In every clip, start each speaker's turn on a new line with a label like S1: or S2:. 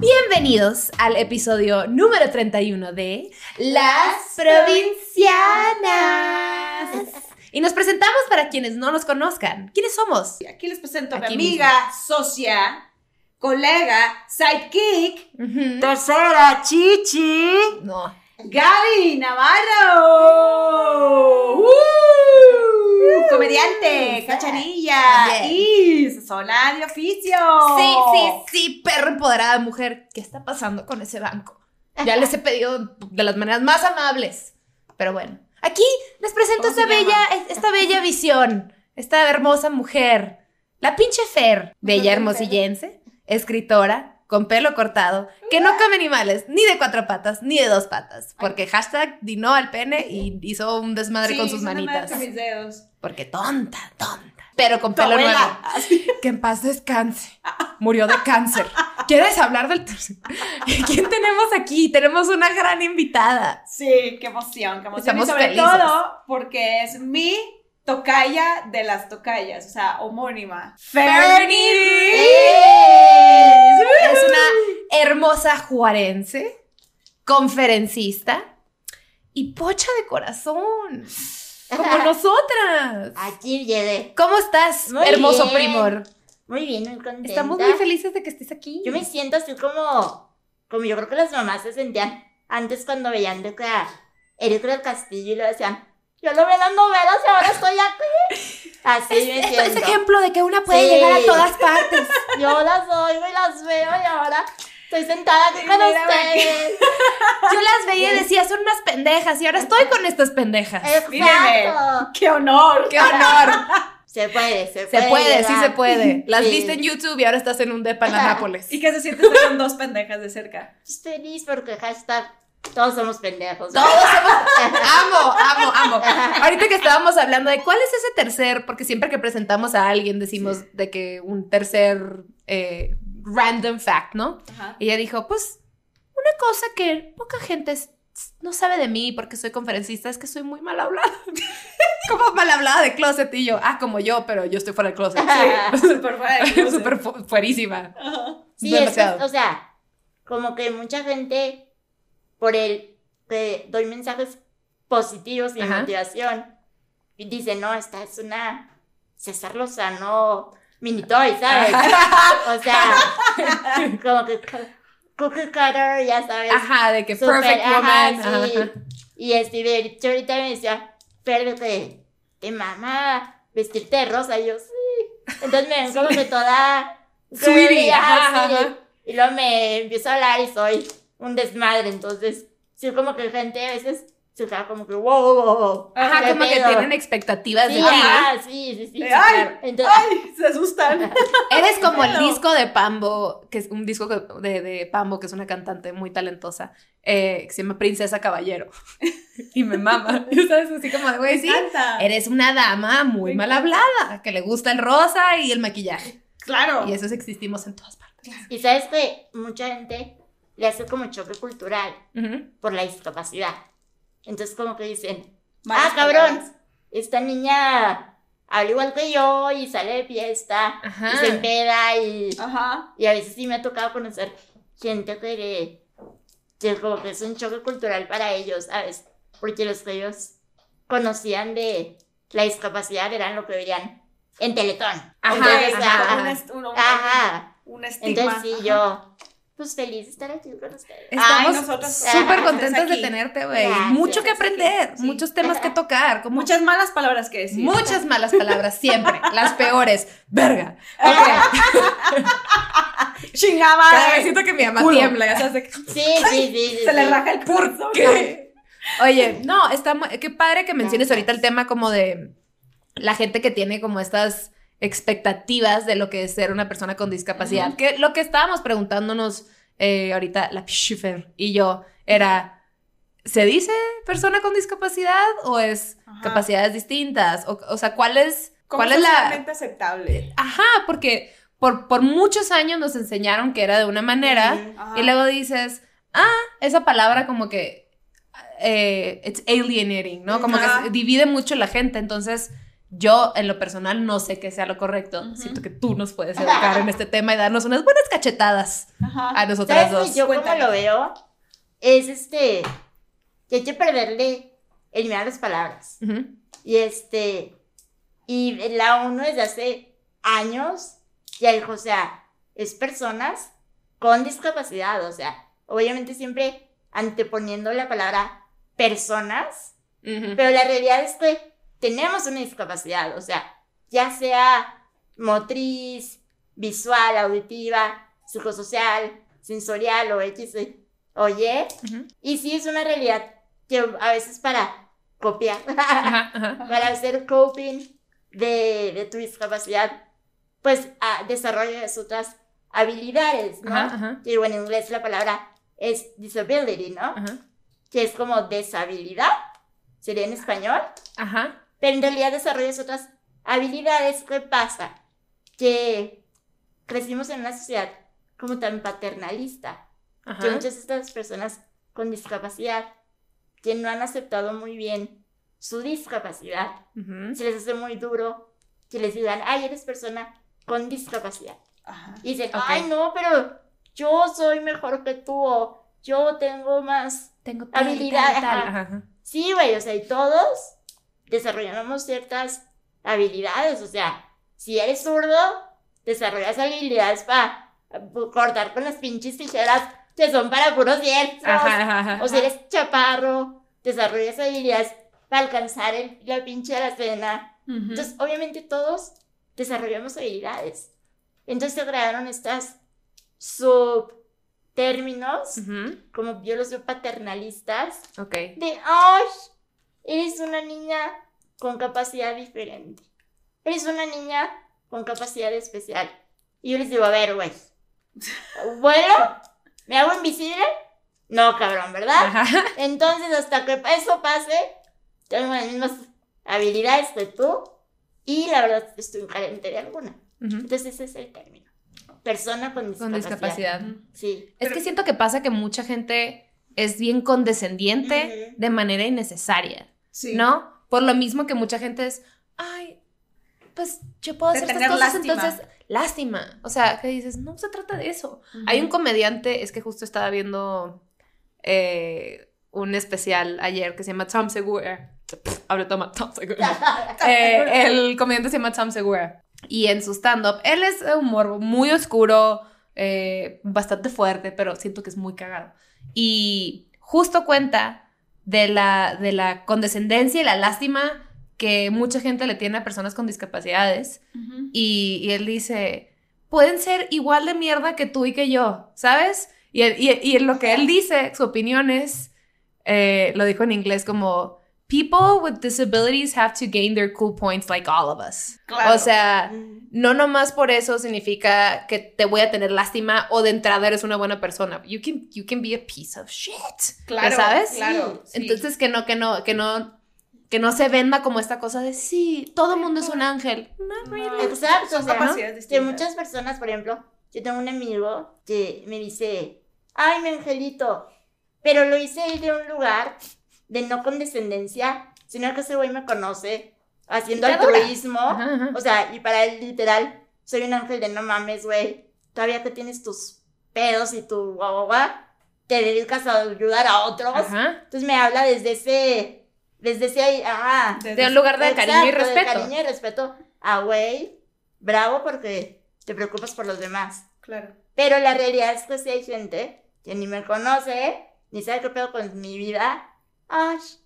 S1: Bienvenidos al episodio número 31 de Las Provincianas. Y nos presentamos para quienes no nos conozcan. ¿Quiénes somos?
S2: Aquí les presento a mi amiga, socia, colega, sidekick,
S1: Ujú.
S3: Tercera, Chichi.
S1: No.
S2: Gaby Navarro. ¡Uh! Comediante, cachanilla
S1: También.
S2: y sola de oficio.
S1: Sí, sí, sí, perro empoderada mujer. ¿Qué está pasando con ese banco? Ya les he pedido de las maneras más amables. Pero bueno, aquí les presento
S2: ¿Cómo
S1: esta
S2: llama?
S1: bella, esta bella visión, esta hermosa mujer, la pinche Fer, bella hermosillense, escritora, con pelo cortado, que no come animales, ni de cuatro patas, ni de dos patas, porque hashtag dinó al pene y hizo un desmadre
S2: Sí,
S1: con sus manitas.
S2: con mis dedos.
S1: Porque tonta, tonta. Pero con pelo nuevo. Que en paz descanse. Murió de cáncer. ¿Quieres hablar del? ¿Quién tenemos aquí? Tenemos una gran invitada.
S2: Sí, qué emoción, qué emoción.
S1: Estamos
S2: y sobre
S1: felices.
S2: todo porque es mi tocaya de las tocayas, o sea, homónima.
S1: ¡Fernie! Es una hermosa juarense, conferencista y pocha de corazón. Como nosotras.
S3: Aquí llegué.
S1: ¿Cómo estás,
S3: Muy
S1: hermoso
S3: bien.
S1: primor?
S3: Muy bien, muy contenta.
S1: Estamos muy felices de que estés aquí.
S3: Yo me siento así como, como yo creo que las mamás se sentían antes cuando veían de que Eric del Castillo y lo decían, yo lo veo en las novelas y ahora estoy aquí. Así me
S1: Esto es
S3: siento.
S1: ejemplo de que una puede
S3: Sí.
S1: llegar a todas partes.
S3: Yo las oigo y las veo y ahora estoy sentada aquí con ustedes.
S1: Yo las veía y decía, son unas pendejas y ahora estoy con estas pendejas.
S2: Míreme.
S3: Exacto.
S2: ¡Qué honor!
S1: ¡Qué honor!
S3: Se puede, se puede.
S1: Se puede, sí se puede. Las
S3: Sí.
S1: viste en YouTube y ahora estás en un depa en la Nápoles.
S2: ¿Y qué se siente estar con dos pendejas de cerca?
S3: Feliz porque hashtag todos somos pendejos.
S1: Todos somos... Amo, amo, amo. Ahorita que estábamos hablando de cuál es ese tercer, porque siempre que presentamos a alguien decimos de que un tercer eh, random fact, ¿no?
S2: Ajá.
S1: Y ella dijo, pues, una cosa que poca gente no sabe de mí porque soy conferencista es que soy muy mal hablada. como mal hablada de closet y yo, ah, como yo, pero yo estoy fuera del closet.
S2: Sí, súper fuera de closet.
S1: Súper fu- fuerísima.
S2: Ajá.
S3: Sí, es que,
S1: Demasiado.
S3: o sea, como que mucha gente, por el que doy mensajes positivos y
S1: Ajá.
S3: motivación, y dice, no, esta es una César Lozano mini toy, ¿sabes? o sea, como que cookie cutter, ya sabes.
S1: Ajá, de que
S3: Súper,
S1: perfect
S3: ajá,
S1: woman.
S3: sí.
S1: ajá.
S3: Y este, de hecho, ahorita me decía, pero te mama vestirte de rosa, y yo, sí. Entonces me ven como que toda...
S1: Sweetie, ajá,
S3: ajá,
S1: ajá.
S3: Y luego me empiezo a hablar y soy un desmadre, entonces, sí, como que gente a veces se queda como que, wow, wow, wow.
S1: Ajá,
S3: ¿qué
S1: como que tienen expectativas
S3: Sí,
S1: de ti.
S3: ajá, sí, sí, sí.
S2: Ay,
S3: claro. Entonces,
S2: ¡Ay! Se asustan.
S1: Eres como el disco de Pambo, que es un disco de, de Pambo, que es una cantante muy talentosa, eh, que se llama Princesa Caballero. y me mama. Y sabes, así como de, güey, sí. Eres una dama muy mal hablada, que le gusta el rosa y el maquillaje.
S2: Claro.
S1: Y esos existimos en todas partes.
S3: y sabes que mucha gente le hace como choque cultural por la discapacidad. Entonces, como que dicen,
S2: Malas
S3: ah, cabrón,
S2: palabras.
S3: esta niña habla igual que yo y sale de fiesta
S1: Ajá.
S3: y se empeda y,
S2: Ajá.
S3: y a veces sí me ha tocado conocer gente que, que como que es un choque cultural para ellos, ¿sabes? Porque los que ellos conocían de la discapacidad eran lo que veían en Teletón.
S1: Ajá,
S3: Entonces,
S1: ajá,
S3: ajá,
S2: Un, est- un- un-
S3: ajá.
S2: un estigma.
S3: Entonces sí,
S2: Ajá.
S3: yo, pues feliz de estar aquí con ustedes.
S1: Estamos
S2: nosotros
S1: súper contentos de tenerte, güey. Mucho que aprender,
S2: sí.
S1: muchos temas que tocar, como
S2: Muchas malas palabras que decir.
S1: muchas malas palabras, siempre, las peores. Verga.
S2: Chingada
S1: Cada
S2: madre.
S1: vez siento que mi mamá
S2: Culo.
S1: tiembla, ya sabes. de que-
S3: Sí, sí, sí. sí,
S2: Se le raja el pulso.
S1: ¿Qué? Oye, no, está mu- qué padre que menciones ahorita el tema como de la gente que tiene como estas expectativas de lo que es ser una persona con discapacidad. Que lo que estábamos preguntándonos eh, ahorita, la Pishifer y yo, era, ¿se dice persona con discapacidad o es
S2: Ajá.
S1: capacidades distintas? O, o sea, ¿cuál es,
S2: ¿Cómo
S1: cuál es la...
S2: aceptable?
S1: Ajá, porque por, por muchos años nos enseñaron que era de una manera y luego dices, ah, esa palabra como que eh, it's alienating, ¿no? Como
S2: Ajá.
S1: que divide mucho la gente. Entonces, Yo, en lo personal, no sé qué sea lo correcto. Siento que tú nos puedes educar en este tema y darnos unas buenas cachetadas
S2: Ajá.
S1: a nosotras
S3: ¿Sabes
S1: dos.
S3: yo como lo veo? Es este, que hay que perderle el miedo a las palabras. Y este, y la ONU desde hace años ya dijo, o sea, es personas con discapacidad, o sea, obviamente siempre anteponiendo la palabra personas, pero la realidad es que tenemos una discapacidad, o sea, ya sea motriz, visual, auditiva, psicosocial, sensorial o X o Y,
S1: Ujú.
S3: y sí es una realidad que a veces para copiar,
S1: Ajá, ajá.
S3: para hacer coping de, de tu discapacidad, pues ah, desarrollas otras habilidades, ¿no?
S1: Ajá.
S3: Que bueno, en inglés la palabra es disability, ¿no? Que es como deshabilidad, sería en español,
S1: Ajá.
S3: Pero en realidad desarrollas otras habilidades. ¿Qué pasa? Que crecimos en una sociedad como tan paternalista, que
S1: Ajá.
S3: muchas de estas personas con discapacidad que no han aceptado muy bien su discapacidad,
S1: Ujú.
S3: se les hace muy duro que les digan, ay, eres persona con discapacidad.
S2: Ajá.
S3: Y dicen,
S1: Ok.
S3: ay, no, pero yo soy mejor que tú, o yo tengo más.
S1: Tengo tal, tal,
S3: Habilidad,
S1: tal.
S3: ajá. Sí, güey, o sea, y todos desarrollamos ciertas habilidades, o sea, si eres zurdo, desarrollas habilidades para cortar con las pinches tijeras que son para puros dientes. O si eres chaparro, desarrollas habilidades para alcanzar el- la pinche alacena. Entonces, obviamente todos desarrollamos habilidades. Entonces se crearon estas subtérminos,
S1: Ujú.
S3: como yo los veo paternalistas,
S1: Ok.
S3: de, ay, eres una niña con capacidad diferente. Eres una niña con capacidad especial. Y yo les digo, a ver, güey. Bueno, ¿me hago invisible? No, cabrón, ¿verdad?
S1: Ajá.
S3: Entonces, hasta que eso pase, tengo las mismas habilidades que tú y la verdad estoy carente de alguna. Entonces, ese es el término. Persona con discapacidad.
S1: Con discapacidad.
S3: Sí.
S1: Es que siento que pasa que mucha gente es bien condescendiente de manera innecesaria,
S2: Sí.
S1: ¿no? Por lo mismo que mucha gente es, ay, pues yo puedo hacer estas cosas,
S2: lástima.
S1: entonces, lástima. O sea, que dices, no se trata de eso. Hay un comediante, es que justo estaba viendo eh, un especial ayer que se llama Tom Segura. Ahora toma Tom Segura. Eh, el comediante se llama Tom Segura. Y en su stand-up, él es de humor muy oscuro, eh, bastante fuerte, pero siento que es muy cagado. Y justo cuenta de la, de la condescendencia y la lástima que mucha gente le tiene a personas con discapacidades. Y, y él dice, pueden ser igual de mierda que tú y que yo, ¿sabes? Y, y, y en lo que él dice, su opinión es, eh, lo dijo en inglés como, people with disabilities have to gain their cool points like all of us.
S2: Claro.
S1: O sea,
S3: Mm.
S1: no nomás por eso significa que te voy a tener lástima o de entrada eres una buena persona. You can, you can be a piece of shit.
S2: Claro,
S1: ¿Sabes?
S2: Claro. sí.
S1: Entonces que no, que no, que no, que no se venda como esta cosa de sí, todo el mundo es un ángel.
S2: No.
S1: really.
S3: Exacto, o sea, ¿no? Que muchas personas, por ejemplo, yo tengo un amigo que me dice, ay, mi angelito, pero lo hice de un lugar de no condescendencia, sino que ese güey me conoce haciendo altruismo.
S1: Ajá, ajá.
S3: O sea, y para él, literal, soy un ángel de no mames, güey. Todavía que tienes tus pedos y tu guagua, te dedicas a ayudar a otros.
S1: Ajá.
S3: Entonces me habla desde ese, desde ese, ah,
S2: Desde-
S1: De un lugar de cariño y
S3: Exacto, de
S1: respeto.
S3: cariño y respeto. Ah, güey, bravo porque te preocupas por los demás.
S2: Claro.
S3: Pero la realidad es que sí hay gente que ni me conoce, ni sabe qué pedo con mi vida. Ash,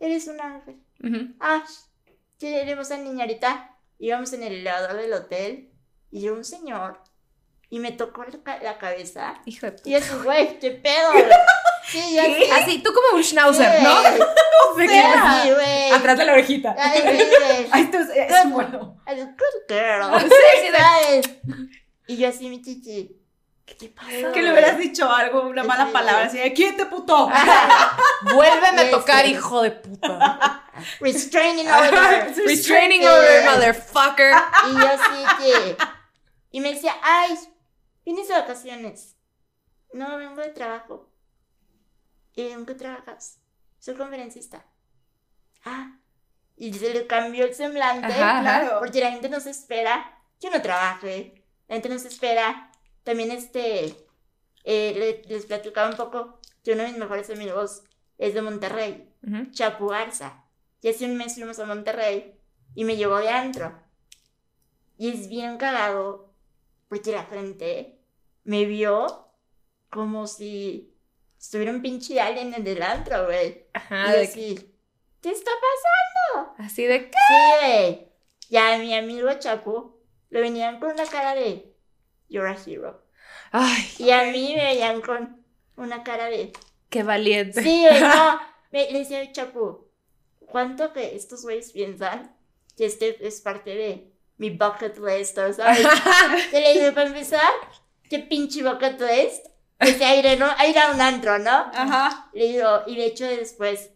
S3: eres un ángel.
S1: Ujú.
S3: Ash, tenemos a niña ahorita. Íbamos en el elevador del hotel y llegó un señor y me tocó la, la cabeza.
S1: Hijo de puta.
S3: Y yo así, güey, qué pedo. Sí, yo así.
S1: Tú como un schnauzer, ¿no?
S3: güey.
S1: Sí,
S3: Sí, güey.
S1: Atrás de la orejita.
S3: Ay, güey.
S2: Ay, esto es, bueno.
S3: Ay, Good girl.
S1: Sí, sí,
S3: ¿Sabes? Y yo así, mi chichi. ¿Qué te pasa?
S2: Que le hubieras dicho algo, una mala
S3: Sí.
S2: palabra, así de, ¿quién puto?
S1: Vuélveme a
S3: Sí,
S1: tocar,
S3: sí.
S1: hijo de puta.
S3: Restraining order.
S1: Restraining
S3: Sí.
S1: order, motherfucker.
S3: Y yo así que. Y me decía, ay, vienes de vacaciones. No, vengo de trabajo. ¿Y en qué trabajas? Soy conferencista. Ah, y se le cambió el semblante.
S1: Ajá, ajá.
S2: Claro.
S3: Porque la gente no se espera que uno trabaje. La gente no se espera. También este, eh, le- les platicaba un poco que uno de mis mejores amigos es de Monterrey,
S1: Ujú.
S3: Chapu Garza. Y hace un mes fuimos a Monterrey y me llevó de antro. Y es bien cagado porque la gente me vio como si estuviera un pinche alien en el antro, güey.
S1: Ajá,
S3: y
S1: de que-
S3: así, ¿qué está pasando?
S1: así de que.
S3: Sí, güey. Ya mi amigo Chapu lo venían con una cara de You're a hero.
S1: Ay,
S3: Y a mí me veían con una cara de
S1: qué valiente.
S3: Sí, no. Me, le decía Chapu, ¿cuánto que estos güeyes piensan que este es parte de mi bucket list? ¿Sabes? Se le dije, para empezar, ¿qué pinche bucket list? Ese ir, ¿no? A ir a un antro, ¿no?
S2: Ajá.
S3: Le digo, y de hecho después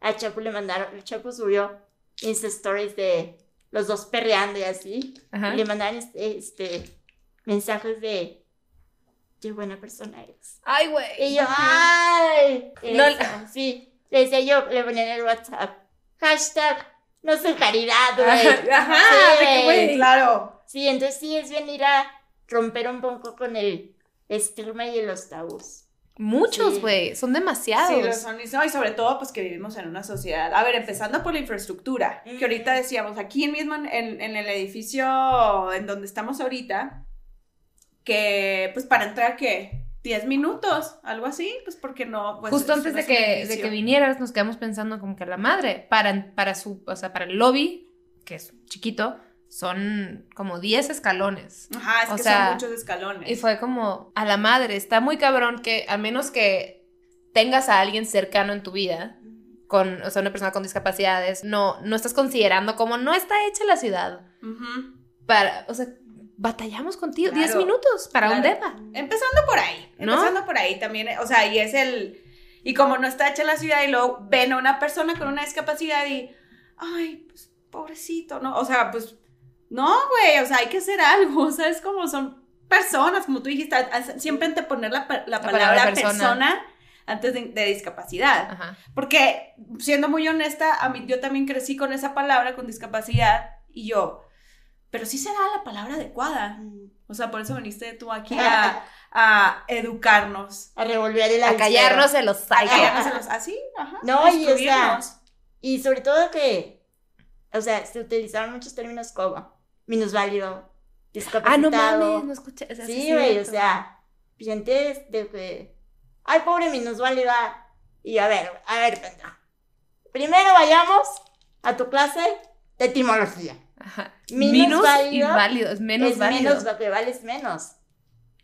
S3: a Chapu le mandaron, el Chapu subió Insta Stories de los dos perreando y así.
S1: Ajá.
S3: Y le mandaban este, este, mensajes de qué buena persona eres.
S1: Ay, güey.
S3: Y yo, ¡ay!
S1: No-
S3: sí, le decía yo, le ponía en el WhatsApp, hashtag, no soy caridad, güey.
S1: Ajá,
S3: Sí,
S1: güey.
S2: Claro.
S3: Sí, entonces sí es venir a romper un poco con el estigma y los tabús.
S1: Muchos,
S3: Sí.
S1: güey. Son demasiados.
S2: Sí, lo son. Y, no, y sobre todo, pues que vivimos en una sociedad. A ver, empezando por la infraestructura. Que ahorita decíamos, aquí mismo en, en- en el edificio en donde estamos ahorita, que pues para entrar, ¿qué? 10 minutos, algo así, pues porque no. Pues,
S1: Justo
S2: es-
S1: antes de que, de que vinieras, nos quedamos pensando como que a la madre, para, para su, o sea, para el lobby, que es chiquito, son como 10 escalones.
S2: Ajá, es
S1: o
S2: que
S1: sea,
S2: son muchos escalones.
S1: Y fue como, a la madre, está muy cabrón que a menos que tengas a alguien cercano en tu vida, con, o sea, una persona con discapacidades, no, no estás considerando como no está hecha la ciudad.
S2: Ujú.
S1: Para, o sea, batallamos contigo
S2: Claro,
S1: 10 minutos para un
S2: claro.
S1: depa.
S2: Empezando por ahí,
S1: ¿No?
S2: empezando por ahí también, o sea, y es el, y como no está hecha la ciudad y luego ven a una persona con una discapacidad y, ay, pues, pobrecito, ¿no? O sea, pues, no, güey, o sea, hay que hacer algo, o sea, es como son personas, como tú dijiste, siempre anteponer la, pa- la palabra,
S1: palabra
S2: persona.
S1: persona.
S2: antes de, de discapacidad.
S1: Ajá.
S2: Porque, siendo muy honesta, a mí, yo también crecí con esa palabra, con discapacidad, y yo, pero sí será la palabra adecuada. O sea, por eso viniste tú aquí a, a educarnos.
S3: A revolver el
S1: A callarnos en los
S2: A
S1: psychos.
S2: callarnos en los- así, ajá.
S3: No, y o sea, y sobre todo que, o sea, se utilizaron muchos términos como minusválido,
S1: Ah, no
S3: discapacitado.
S1: mames, no escuché. o sea,
S3: Sí, güey, o sea, gente de que, ay, pobre minusválida. Y a ver, a ver, pendejo. Primero vayamos a tu clase de etimología.
S1: Ajá.
S3: Minus
S1: Minus y
S3: válido
S1: válido, es menos
S3: es
S1: válido.
S3: menos, lo que vales menos.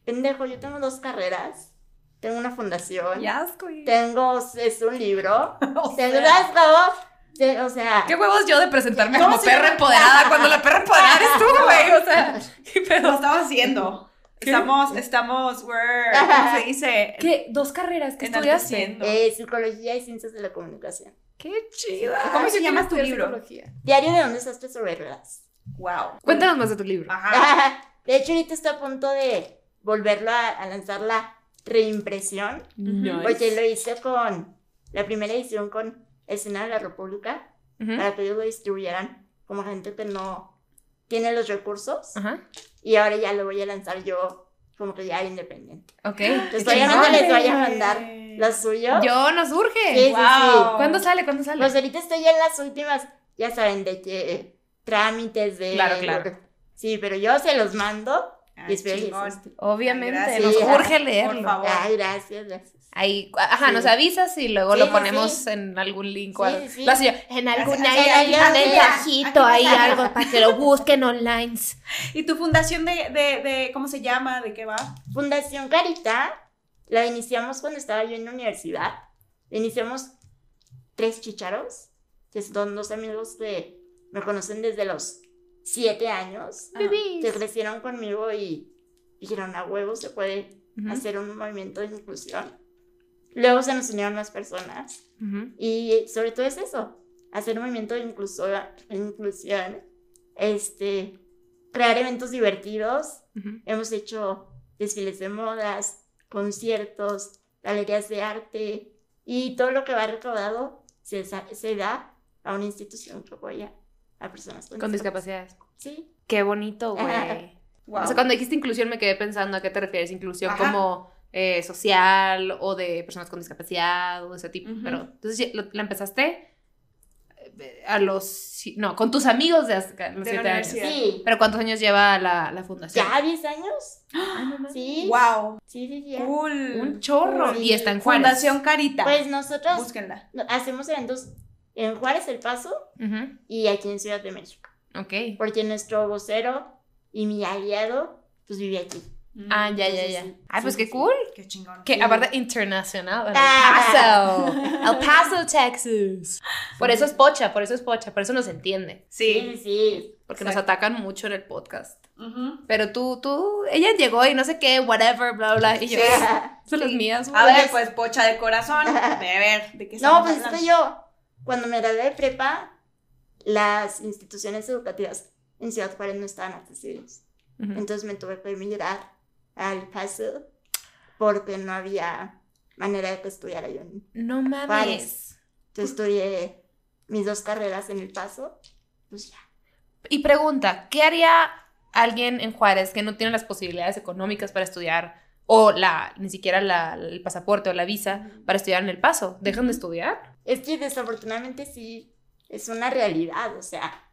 S3: Pendejo, yo tengo dos carreras. Tengo una fundación.
S1: Asco.
S3: Tengo es un libro.
S2: O
S3: Tengo
S2: sea.
S3: Sí, O sea,
S1: ¿Qué huevos yo de presentarme
S2: ¿Cómo
S1: como
S2: se
S1: perra empoderada cuando la perra empoderada eres tú, güey? O sea, ¿qué
S2: Lo
S1: pedo?
S2: estamos haciendo.
S1: ¿Qué?
S2: Estamos, estamos, we're, ¿cómo se dice?
S1: ¿Qué? ¿Dos carreras? ¿Qué estudiaste?
S2: Enalteciendo.
S3: eh, psicología y ciencias de la comunicación.
S1: ¡Qué chido!
S2: ¿Cómo se llama tu libro?
S3: Diario de un desastre sobre ruedas.
S2: Wow.
S1: Cuéntanos más de tu libro.
S2: Ajá.
S3: De hecho, ahorita está a punto de volverlo a, a lanzar la reimpresión.
S1: Nice.
S3: Porque lo hice con la primera edición con el Senado de la República.
S1: Ujú.
S3: Para que ellos lo distribuyeran como gente que no tiene los recursos.
S1: Ajá.
S3: Y ahora ya lo voy a lanzar yo como que ya independiente.
S1: Ok.
S3: Entonces, obviamente
S1: chingón.
S3: les voy a mandar lo suyo.
S1: Yo nos urge.
S3: Sí, sí,
S2: Wow.
S1: ¿Cuándo sale? ¿Cuándo sale?
S3: Pues ahorita estoy en las últimas, ya saben, de que trámites de...
S1: Claro, claro.
S3: Sí, pero yo se los mando
S2: Ah,
S3: y espero que
S2: chingón.
S3: les guste.
S1: Obviamente,
S2: Gracias.
S1: nos
S3: Sí,
S1: urge
S2: por
S1: leerlo.
S2: favor.
S3: Ay, gracias, gracias.
S1: Ahí, ajá,
S3: Sí.
S1: nos avisas y luego
S3: Sí,
S1: lo
S3: sí,
S1: ponemos
S3: sí.
S1: en algún link o
S3: Sí,
S1: algo.
S3: sí.
S1: Lo hace yo, en algún ahí, mensajito, ahí algo para que lo busquen online.
S2: ¿Y tu fundación de, de, de, cómo se llama? ¿De qué va?
S3: Fundación Carita la iniciamos cuando estaba yo en la universidad. Iniciamos tres chicharos, que son dos amigos que me conocen desde los siete años, que crecieron conmigo y dijeron a huevo se puede hacer un movimiento de inclusión. Luego se nos unieron más personas y sobre todo es eso, hacer un movimiento de inclusión, este, crear eventos divertidos. Hemos hecho desfiles de modas, conciertos, galerías de arte y todo lo que va recaudado se, da a una institución que apoya a personas con,
S1: Con discapacidades.
S3: Sí.
S1: Qué bonito, güey.
S2: Wow.
S1: O sea, cuando dijiste inclusión me quedé pensando a qué te refieres. Inclusión
S2: Ajá.
S1: como eh, social o de personas con discapacidad o de ese tipo. Pero entonces la empezaste a los... No, con tus amigos de hace- a los
S2: De la
S1: siete años.
S3: Sí.
S1: Pero ¿cuántos años lleva la, la fundación?
S3: ¿Ya 10 años?
S1: Ay, no mames.
S3: Sí.
S2: Wow.
S3: Sí, sí, sí. ya.
S2: Cool.
S1: Un chorro.
S3: Sí.
S1: Y está en Juárez.
S2: Fundación Carita.
S3: Pues nosotros
S2: Búsquenla.
S3: no- hacemos eventos en Juárez, El Paso y aquí en Ciudad de México.
S1: Ok.
S3: Porque nuestro vocero y mi aliado, pues vive aquí.
S1: Ah, ya, ya,
S3: Entonces,
S1: ya.
S3: sí,
S1: Ay, pues
S3: sí,
S1: qué
S3: sí.
S1: cool.
S2: Qué chingón.
S1: Que
S3: Sí.
S1: aparte internacional. El
S3: Ah.
S1: Paso. El Paso, Texas. Por eso es pocha, por eso es pocha, por eso nos entiende.
S3: Sí, sí,
S2: Sí.
S3: sí.
S1: Porque nos
S2: Exacto.
S1: atacan mucho en el podcast.
S2: Ujú.
S1: Pero tú, tú, ella llegó y no sé qué, whatever, bla, bla. Y yo,
S2: Sí.
S1: son las mías.
S2: A ver, pues pocha de corazón. A ver, ¿de qué
S3: No, pues es
S2: hablando?
S3: que yo, cuando me gradué de prepa, las instituciones educativas en Ciudad Juárez no estaban accesibles.
S1: Ujú.
S3: Entonces me tuve que emigrar al Paso porque no había manera de que estudiara yo. en-
S1: No mames.
S3: Juárez. Yo estudié mis dos carreras en el Paso. Pues ya.
S1: Y pregunta, ¿qué haría alguien en Juárez que no tiene las posibilidades económicas para estudiar o la ni siquiera la- el pasaporte o la visa para estudiar en El Paso? ¿Dejan de estudiar?
S3: Es que desafortunadamente sí es una realidad, o sea,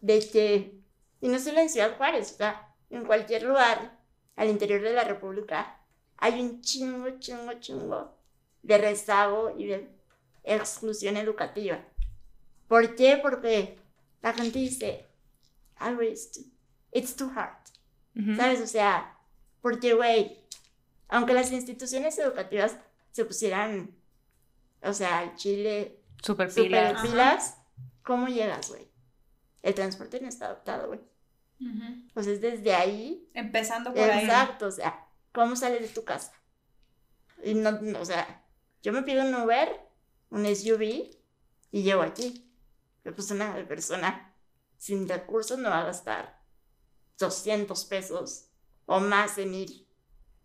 S3: de que, y no solo en Ciudad Juárez, o sea, en cualquier lugar al interior de la República hay un chingo, chingo, chingo de rezago y de exclusión educativa. ¿Por qué? Porque la gente dice, "Ay, güey, it's too, it's too hard. ¿Sabes? O sea, porque, güey, aunque las instituciones educativas se pusieran, o sea, al Chile
S1: Super pilas.
S3: ¿cómo llegas, güey? El transporte no está adaptado, güey.
S2: Ujú.
S3: Pues es desde ahí,
S2: Empezando por ahí.
S3: exacto, o sea, ¿cómo sales de tu casa? Y no, no, o sea, yo me pido un Uber, un SUV, y llego aquí. Pero pues una persona sin recursos no va a gastar 200 pesos o más en ir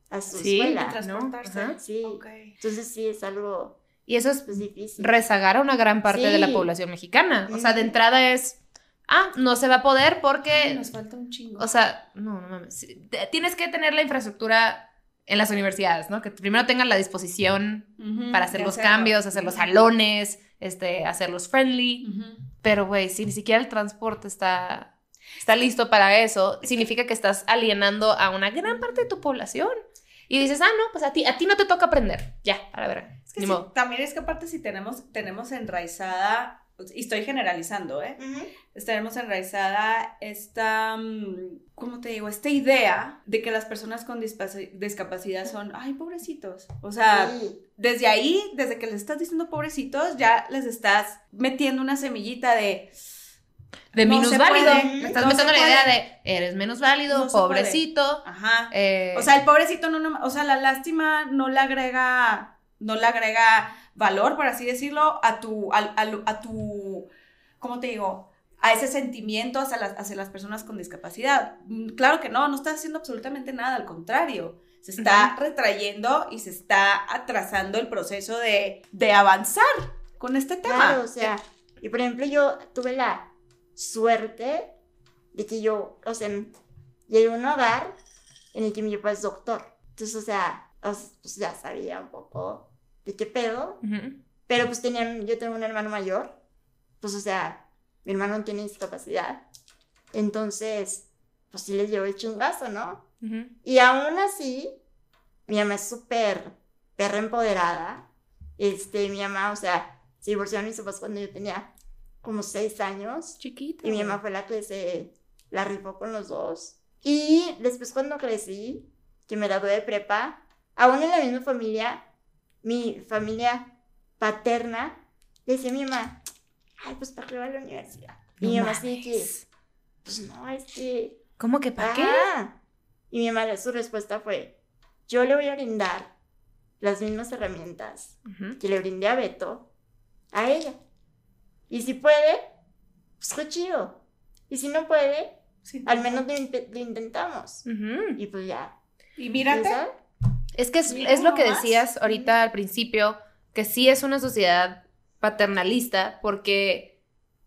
S3: a su
S1: Sí,
S3: escuela.
S2: Transportarse.
S1: Ajá.
S3: Sí, entonces sí es algo
S1: Y eso es
S3: pues, difícil.
S1: rezagar a una gran parte de la población mexicana. O sea, de entrada es, ah, no se va a poder porque,
S2: Nos falta un chingo.
S1: o sea, no, no mames. Tienes que tener la infraestructura en las universidades, ¿no? Que primero tengan la disposición para hacer los
S2: hacerlo.
S1: cambios, hacer los salones, este, hacerlos friendly. Pero, güey, si ni siquiera el transporte está, está listo para eso, significa que estás alienando a una gran parte de tu población. Y dices, ah, no, pues a ti, a ti no te toca aprender. Ya, a la verga.
S2: Es que
S1: Ni
S2: sí,
S1: modo.
S2: también es que aparte si tenemos, tenemos enraizada, y estoy generalizando, ¿eh?
S3: Ujú.
S2: Tenemos enraizada esta, mm, ¿cómo te digo? Esta idea de que las personas con discapacidad son, ay, pobrecitos. O sea,
S3: Sí.
S2: desde ahí, desde que les estás diciendo pobrecitos, ya les estás metiendo una semillita de,
S1: De
S2: No se
S1: minusválido. estás
S2: no
S1: metiendo la idea de, eres menos válido,
S2: No
S1: pobrecito.
S2: ajá.
S1: eh,
S2: O sea, el pobrecito no, no- o sea, la lástima no le agrega, no le agrega valor, por así decirlo, a tu, al- a, tu, ¿cómo te digo? A ese sentimiento hacia las, hacia las personas con discapacidad. Mm, Claro que no, no está haciendo absolutamente nada, al contrario. Se está retrayendo y se está atrasando el proceso de, de avanzar con este tema.
S3: Claro, o sea, y por ejemplo, yo tuve la suerte de que yo, o sea, llegué a un hogar en el que mi papá es doctor. Entonces, o sea, pues ya sabía un poco de qué pedo, pero pues tenían, yo tengo un hermano mayor, pues o sea, mi hermano no tiene discapacidad. Entonces, pues sí les llevo el chingazo, ¿no?
S1: Ujú.
S3: Y aún así, mi mamá es súper perra empoderada. Este, mi mamá, o sea, se divorció de mis papás cuando yo tenía como seis años.
S1: Chiquito.
S3: Y mi mamá fue la que se la rifó con los dos. Y después cuando crecí, que me gradué de prepa, aún en la misma familia, mi familia paterna, le decía a mi mamá, ay, pues para qué va a la universidad. Y mi mamá así que, pues no, es que
S1: ¿Cómo que para qué?
S3: Y mi madre, su respuesta fue, yo le voy a brindar las mismas herramientas que le brindé a Beto a ella. Y si puede, pues qué chido. Y si no puede,
S2: Sí.
S3: al menos lo, inte- lo intentamos. Y pues ya.
S2: Y mírate,
S3: ¿sabes?
S1: Es que es, es lo que decías ahorita al principio, que sí es una sociedad paternalista, porque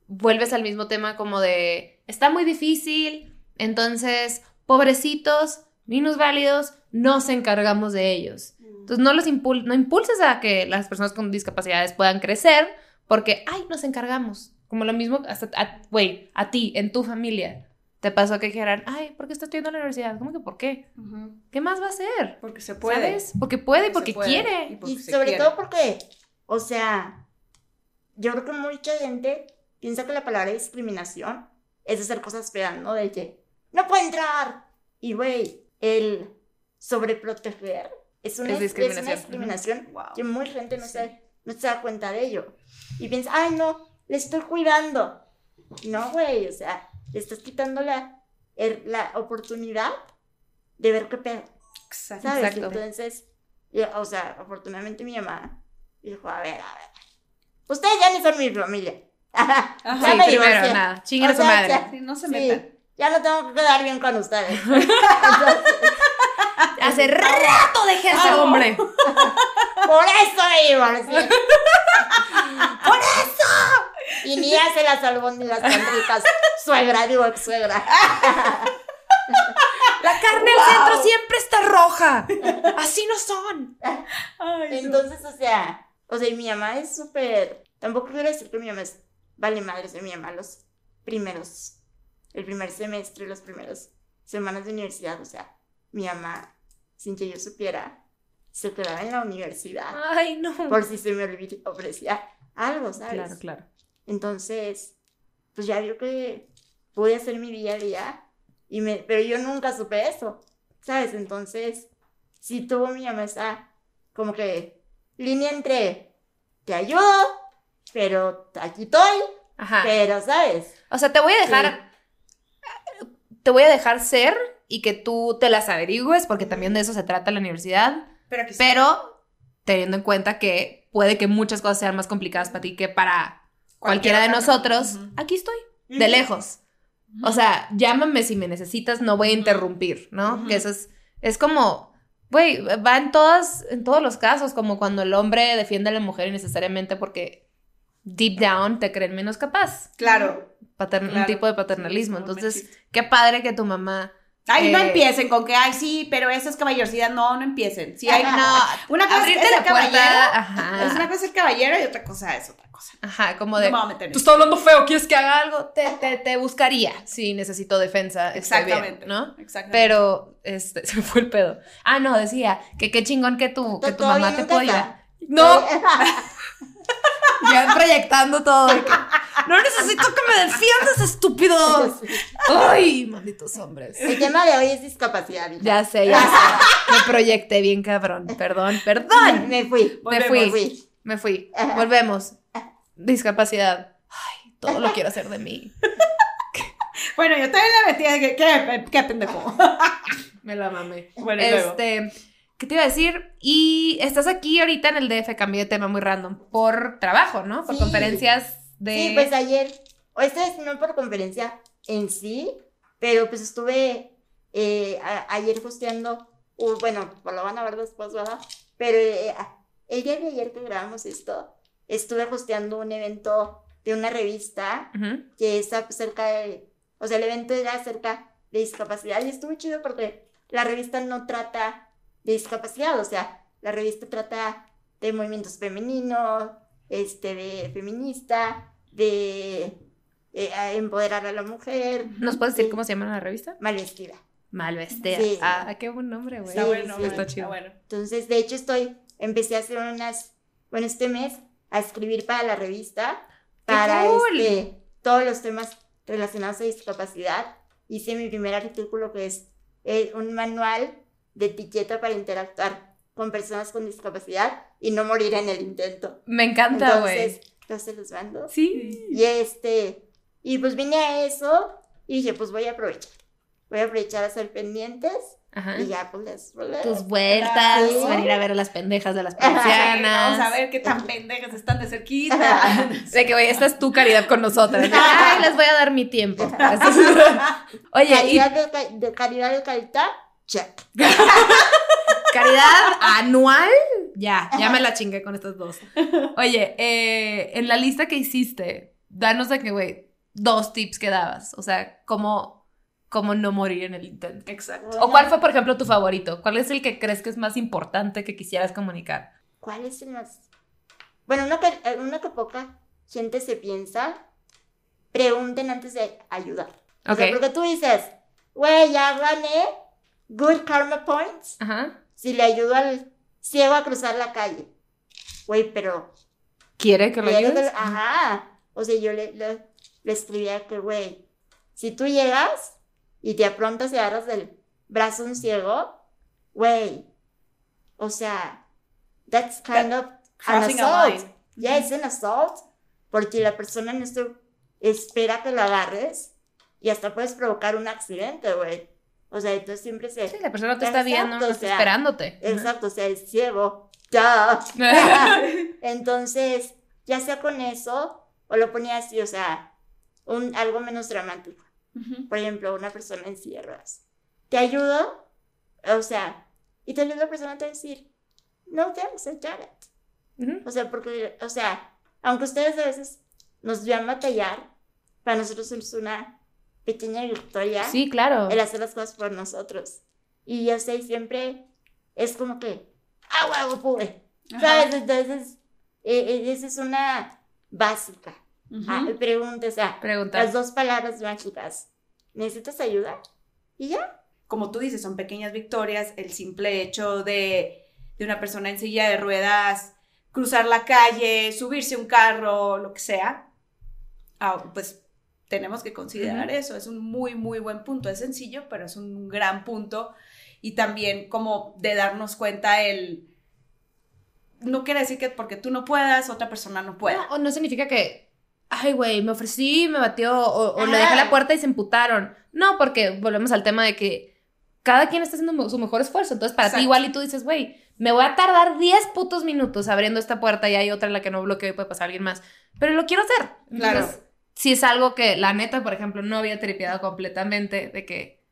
S1: vuelves al mismo tema como de, está muy difícil, entonces, pobrecitos, minusválidos, nos encargamos de ellos. Entonces, no los impul no impulses a que las personas con discapacidades puedan crecer porque, ay, nos encargamos. Como lo mismo, hasta, güey, a, ti, en tu familia. Te pasó que dijeran, ay, ¿por qué estás estudiando en la universidad? ¿Cómo que por qué? ¿Qué más va a hacer?
S2: Porque se puede.
S1: Porque puede y porque, quiere.
S3: Y, sobre todo porque, o sea, yo creo que mucha gente piensa que la palabra discriminación es hacer cosas feas, ¿no? De que no puede entrar. Y, güey, el sobreproteger es una, es discriminación, es una discriminación que mucha gente no, se, no se da cuenta de ello. Y piensa, ay, no, le estoy cuidando. No, güey, o sea, le estás quitando la, la oportunidad de ver qué pedo. Exacto. ¿Sabes? Entonces, o sea, afortunadamente mi mamá dijo, a ver, a ver, ustedes ya ni son mi familia. ya
S1: sí, me primero, nada, chinguen a su madre.
S2: Ya, no se metan.
S3: ya no tengo que quedar bien con ustedes.
S1: Hace rato dejé a ese hombre.
S3: Por eso iba, ¿sí? ¡Por eso! Y ni hace las albóndigas tan ricas. Suegra, digo suegra.
S1: La carne al centro siempre está roja. Así no son.
S3: Entonces, o sea, o sea, mi mamá es súper. Tampoco quiero decir que mi mamá es. Vale, madre, de mi mamá los primeros. El primer semestre, las primeras semanas de universidad, o sea, mi mamá, sin que yo supiera, se quedaba en la universidad.
S1: Ay, no.
S3: Por si se me ofrecía algo, ¿sabes?
S1: Claro, claro.
S3: Entonces, pues ya vio que pude hacer mi día a día, y me, pero yo nunca supe eso, ¿sabes? Entonces, sí tuvo mi mamá esa, como que, línea entre, te ayudo, pero aquí estoy, Ajá. pero, ¿sabes?
S1: O sea, te voy a dejar, te voy a dejar ser y que tú te las averigües, porque también de eso se trata la universidad, pero, pero teniendo en cuenta que puede que muchas cosas sean más complicadas para ti que para cualquiera de nosotros, aquí estoy, de lejos. O sea, llámame si me necesitas, no voy a interrumpir, ¿no? Que eso es, es como, güey, va en todas, en todos los casos, como cuando el hombre defiende a la mujer innecesariamente porque deep down te creen menos capaz.
S2: Claro.
S1: Un tipo de paternalismo. Entonces, qué padre que tu mamá
S2: Ay, no eh, empiecen con que, ay, sí, pero eso es caballerosidad. No, no empiecen. Sí, hay, no. Una cosa es el caballero. Es una cosa el caballero y otra cosa es otra cosa.
S1: Ajá, como de. No Tú estás hablando feo, ¿quieres que haga algo? Te, te, te buscaría si necesito defensa. Exactamente. ¿No? Exactamente. Pero, este, se me fue el pedo. Ah, no, decía que qué chingón que tu, que tu mamá te apoya. No. ya proyectando todo. no necesito que me defiendas, estúpido. Ay, malditos hombres.
S3: El tema de hoy es discapacidad.
S1: Ya sé, ya sé. Me proyecté bien cabrón. Perdón, perdón.
S3: Me fui.
S1: Me fui. Me fui. Volvemos. Discapacidad. Ay, todo lo quiero hacer de mí.
S2: Bueno, yo también la metí de que, qué, qué pendejo.
S1: Me la mamé. Bueno, este, ¿Qué te iba a decir? Y estás aquí ahorita en el DF, cambié de tema muy random, por trabajo, ¿no? Por conferencias de...
S3: Sí, pues ayer, o esta vez no por conferencia en sí, pero pues estuve eh, ayer hosteando, bueno, pues lo van a ver después, ¿verdad? Pero eh, el día de ayer que grabamos esto, estuve hosteando un evento de una revista que está cerca de, o sea, el evento era cerca de discapacidad y estuvo chido porque la revista no trata de discapacidad, o sea, la revista trata de movimientos femeninos, este, de feminista, de eh, empoderar a la mujer.
S1: ¿Nos puedes decir cómo se llama la revista?
S3: Malvestida.
S1: Malvestida. Ah, qué buen nombre, güey.
S2: Está bueno, está chido. bueno.
S3: Entonces, de hecho, estoy, empecé a hacer unas, bueno, este mes, a escribir para la revista, para este, todos los temas relacionados a discapacidad. Hice mi primer artículo que es eh, un manual de etiqueta para interactuar con personas con discapacidad y no morir en el intento.
S1: Me encanta, güey. Entonces,
S3: entonces los mando.
S1: Sí.
S3: Y este, y pues vine a eso y dije, pues voy a aprovechar. Voy a aprovechar a ser pendientes. Ajá. Y ya, pues les,
S1: pues, Tus vueltas, venir a ver a las pendejas de las persianas.
S2: Vamos a ver qué tan pendejas están de cerquita.
S1: de que, oye, esta es tu caridad con nosotras. Ay, les voy a dar mi tiempo.
S3: oye, caridad de, de, caridad de calidad Check.
S1: Caridad anual. Ya, ya me la chingué con estos dos. Oye, eh, en la lista que hiciste danos de que, güey, dos tips que dabas. O sea, cómo, cómo no morir en el intento.
S2: Exacto.
S1: ¿O cuál fue, por ejemplo, tu favorito? ¿Cuál es el que crees que es más importante que quisieras comunicar?
S3: ¿Cuál es el más? Bueno, uno que, eh, uno que poca gente se piensa, pregunten antes de ayudar. O sea, porque tú dices, güey, ya gané good karma points
S1: Ajá.
S3: si le ayudo al ciego a cruzar la calle. Güey, pero...
S1: ¿Quiere que lo ayudes?
S3: Ajá. O sea, yo le, le, le escribía que, güey, si tú llegas y te aprontas y agarras del brazo a un ciego, güey, o sea, that's kind of an assault. Ya es un assault, porque la persona en esto espera que lo agarres y hasta puedes provocar un accidente, güey. O sea, entonces siempre se...
S1: Sí, la persona te está
S3: Exacto,
S1: viendo, no
S3: o
S1: está
S3: sea,
S1: esperándote.
S3: Exacto, o sea, es ciego. Ya. Entonces, ya sea con eso, o lo ponía así, o sea, un, algo menos dramático. Por ejemplo, una persona en silla de ruedas. Te ayudo, o sea, y tal vez la persona te va a decir, no thanks, I got it. O sea, porque, o sea, aunque ustedes a veces nos vean batallar, para nosotros es una pequeña victoria
S1: Sí, claro.
S3: el hacer las cosas por nosotros. Y yo sé, siempre es como que, ah, huevo, pude. ¿Sabes? Entonces, eh, eh, esa es una básica.
S2: Ujú.
S3: Ah, pregunta, o sea,
S1: Preguntar.
S3: las dos palabras mágicas. ¿Necesitas ayuda? Y ya.
S2: como tú dices, son pequeñas victorias, el simple hecho de, de una persona en silla de ruedas, cruzar la calle, subirse a un carro, lo que sea, ah, pues tenemos que considerar eso, es un muy, muy buen punto, es sencillo, pero es un gran punto y también como de darnos cuenta el... No quiere decir que porque tú no puedas, otra persona no pueda.
S1: No, o no significa que, ay, güey, me ofrecí, me batió, o, o le dejé la puerta y se emputaron. No, porque volvemos al tema de que cada quien está haciendo su mejor esfuerzo. Entonces, para ti igual y tú dices, güey, me voy a tardar 10 putos minutos abriendo esta puerta y hay otra en la que no bloqueo y puede pasar alguien más. Pero lo quiero hacer.
S2: Claro.
S1: Entonces, si es algo que la neta, por ejemplo, no había tripeado completamente de que...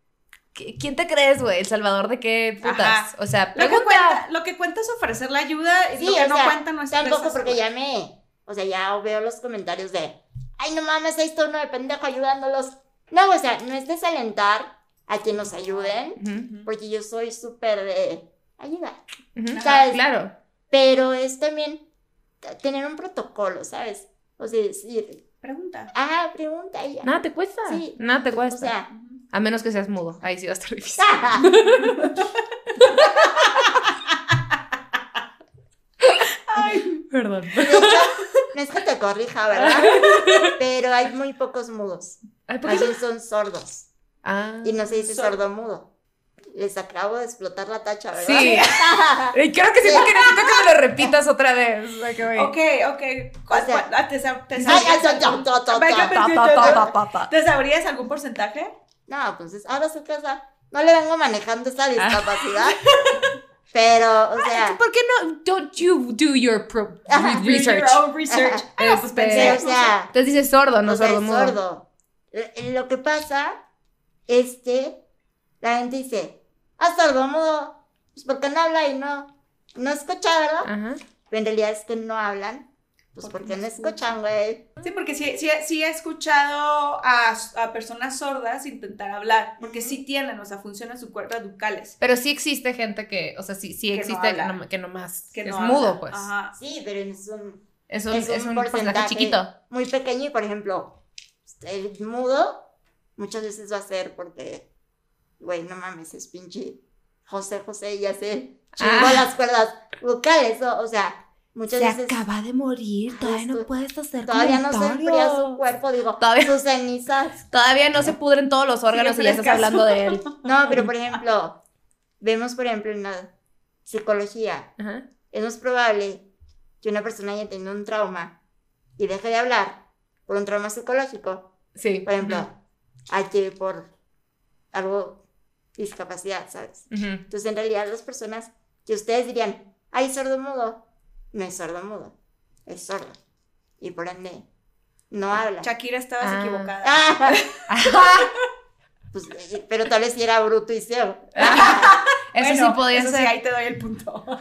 S1: ¿qui- ¿Quién te crees, güey? ¿El salvador de qué putas?
S2: Ajá.
S1: O sea,
S2: Lo que, cuenta, lo que cuenta es ofrecer la ayuda, y
S3: Sí,
S2: lo que
S3: o
S2: no
S3: sea,
S2: cuenta no es
S3: tampoco porque
S2: ayuda.
S3: ya me, o sea, ya veo los comentarios de, ay, no mames, ahí está uno de pendejo ayudándolos. No, o sea, no es desalentar a que nos ayuden, porque yo soy súper de ayudar.
S1: ujú.
S3: ¿Sabes?
S1: Claro.
S3: Pero es también tener un protocolo, ¿sabes? O sea, decir,
S2: Pregunta.
S3: ah, pregunta ya.
S1: Nada te cuesta.
S3: Sí.
S1: Nada te
S3: O
S1: cuesta.
S3: sea,
S1: A menos que seas mudo. Ahí sí va a estar difícil. Perdón.
S3: de hecho, no es que te corrija, ¿verdad? Pero hay muy pocos mudos.
S1: Ay, ¿por qué
S3: Así
S1: no?
S3: son sordos.
S1: Ah.
S3: Y no se dice
S2: Sor-
S3: sordo mudo. Les acabo de explotar la tacha, ¿verdad?
S1: Sí. Y creo que siento que necesito que me lo repitas otra vez. O.
S2: Ok, ok. ¿Cuál-
S3: O
S2: ah, ¿Te, sabrías algún-
S3: ta, ta, ta,
S2: Venga,
S3: ta.
S2: pues,
S1: Ta, ta, ta, ta, ta.
S2: ¿Te sabrías algún porcentaje?
S3: No, pues es- ahora sí que esa- no le vengo manejando esa discapacidad. Pero, o sea,
S1: ¿Por qué no? Don't you do your pro-
S3: Ajá.
S2: Do
S1: research.
S2: your own research. Ah, pues
S1: Este,
S2: pensé,
S3: o
S2: no sé.
S3: sea,
S1: Entonces dices sordo, no
S3: o sea,
S1: sordo mudo.
S3: sordo. Eh, Lo que pasa es que la gente dice, ah, sordo mudo, pues porque no habla y no, no escucha, ¿verdad?
S1: Ajá.
S3: Pero en realidad es que no hablan, pues
S2: Porque
S3: porque
S2: no
S3: escuchan, güey.
S2: Sí, porque sí, sí, sí he escuchado a, a personas sordas intentar hablar, porque sí tienen, o sea, funcionan sus cuerdas bucales.
S1: Pero sí existe gente que, o sea, sí, sí
S2: Que no
S1: existe que,
S2: habla.
S1: no, que nomás
S2: Que
S1: es
S2: no
S1: mudo, pues.
S2: Ajá.
S3: Sí, pero es un,
S1: Es un,
S3: Es un
S1: es un porcentaje
S3: porcentaje.
S1: chiquito.
S3: muy pequeño y, por ejemplo, el mudo muchas veces va a ser porque, güey, no mames, es pinche José José y ya se chingó
S1: Ah.
S3: las cuerdas vocales, o, o sea, muchas
S1: Se
S3: veces
S1: acaba de morir, todavía no puedes hacer
S3: todavía no se enfría su cuerpo, digo,
S1: Todavía-
S3: sus cenizas.
S1: Todavía no se pudren todos los órganos y ya estás hablando de él.
S3: No, pero por ejemplo, vemos, por ejemplo, en la psicología,
S1: Ajá.
S3: es más probable que una persona haya tenido un trauma y deje de hablar por un trauma psicológico
S1: Sí.
S3: Por ejemplo, hay que ir por algo discapacidad, ¿sabes? Entonces, en realidad, las personas que ustedes dirían, ay, sordo mudo, no es sordo mudo, es sordo. Y por ende, no habla.
S2: Shakira, estabas
S1: Ah.
S2: equivocada.
S3: Ah, pues, eh, pero tal vez si era bruto y ciego.
S1: Eso
S2: Bueno,
S1: sí podría
S2: eso
S1: ser.
S2: sí, ahí te doy el punto.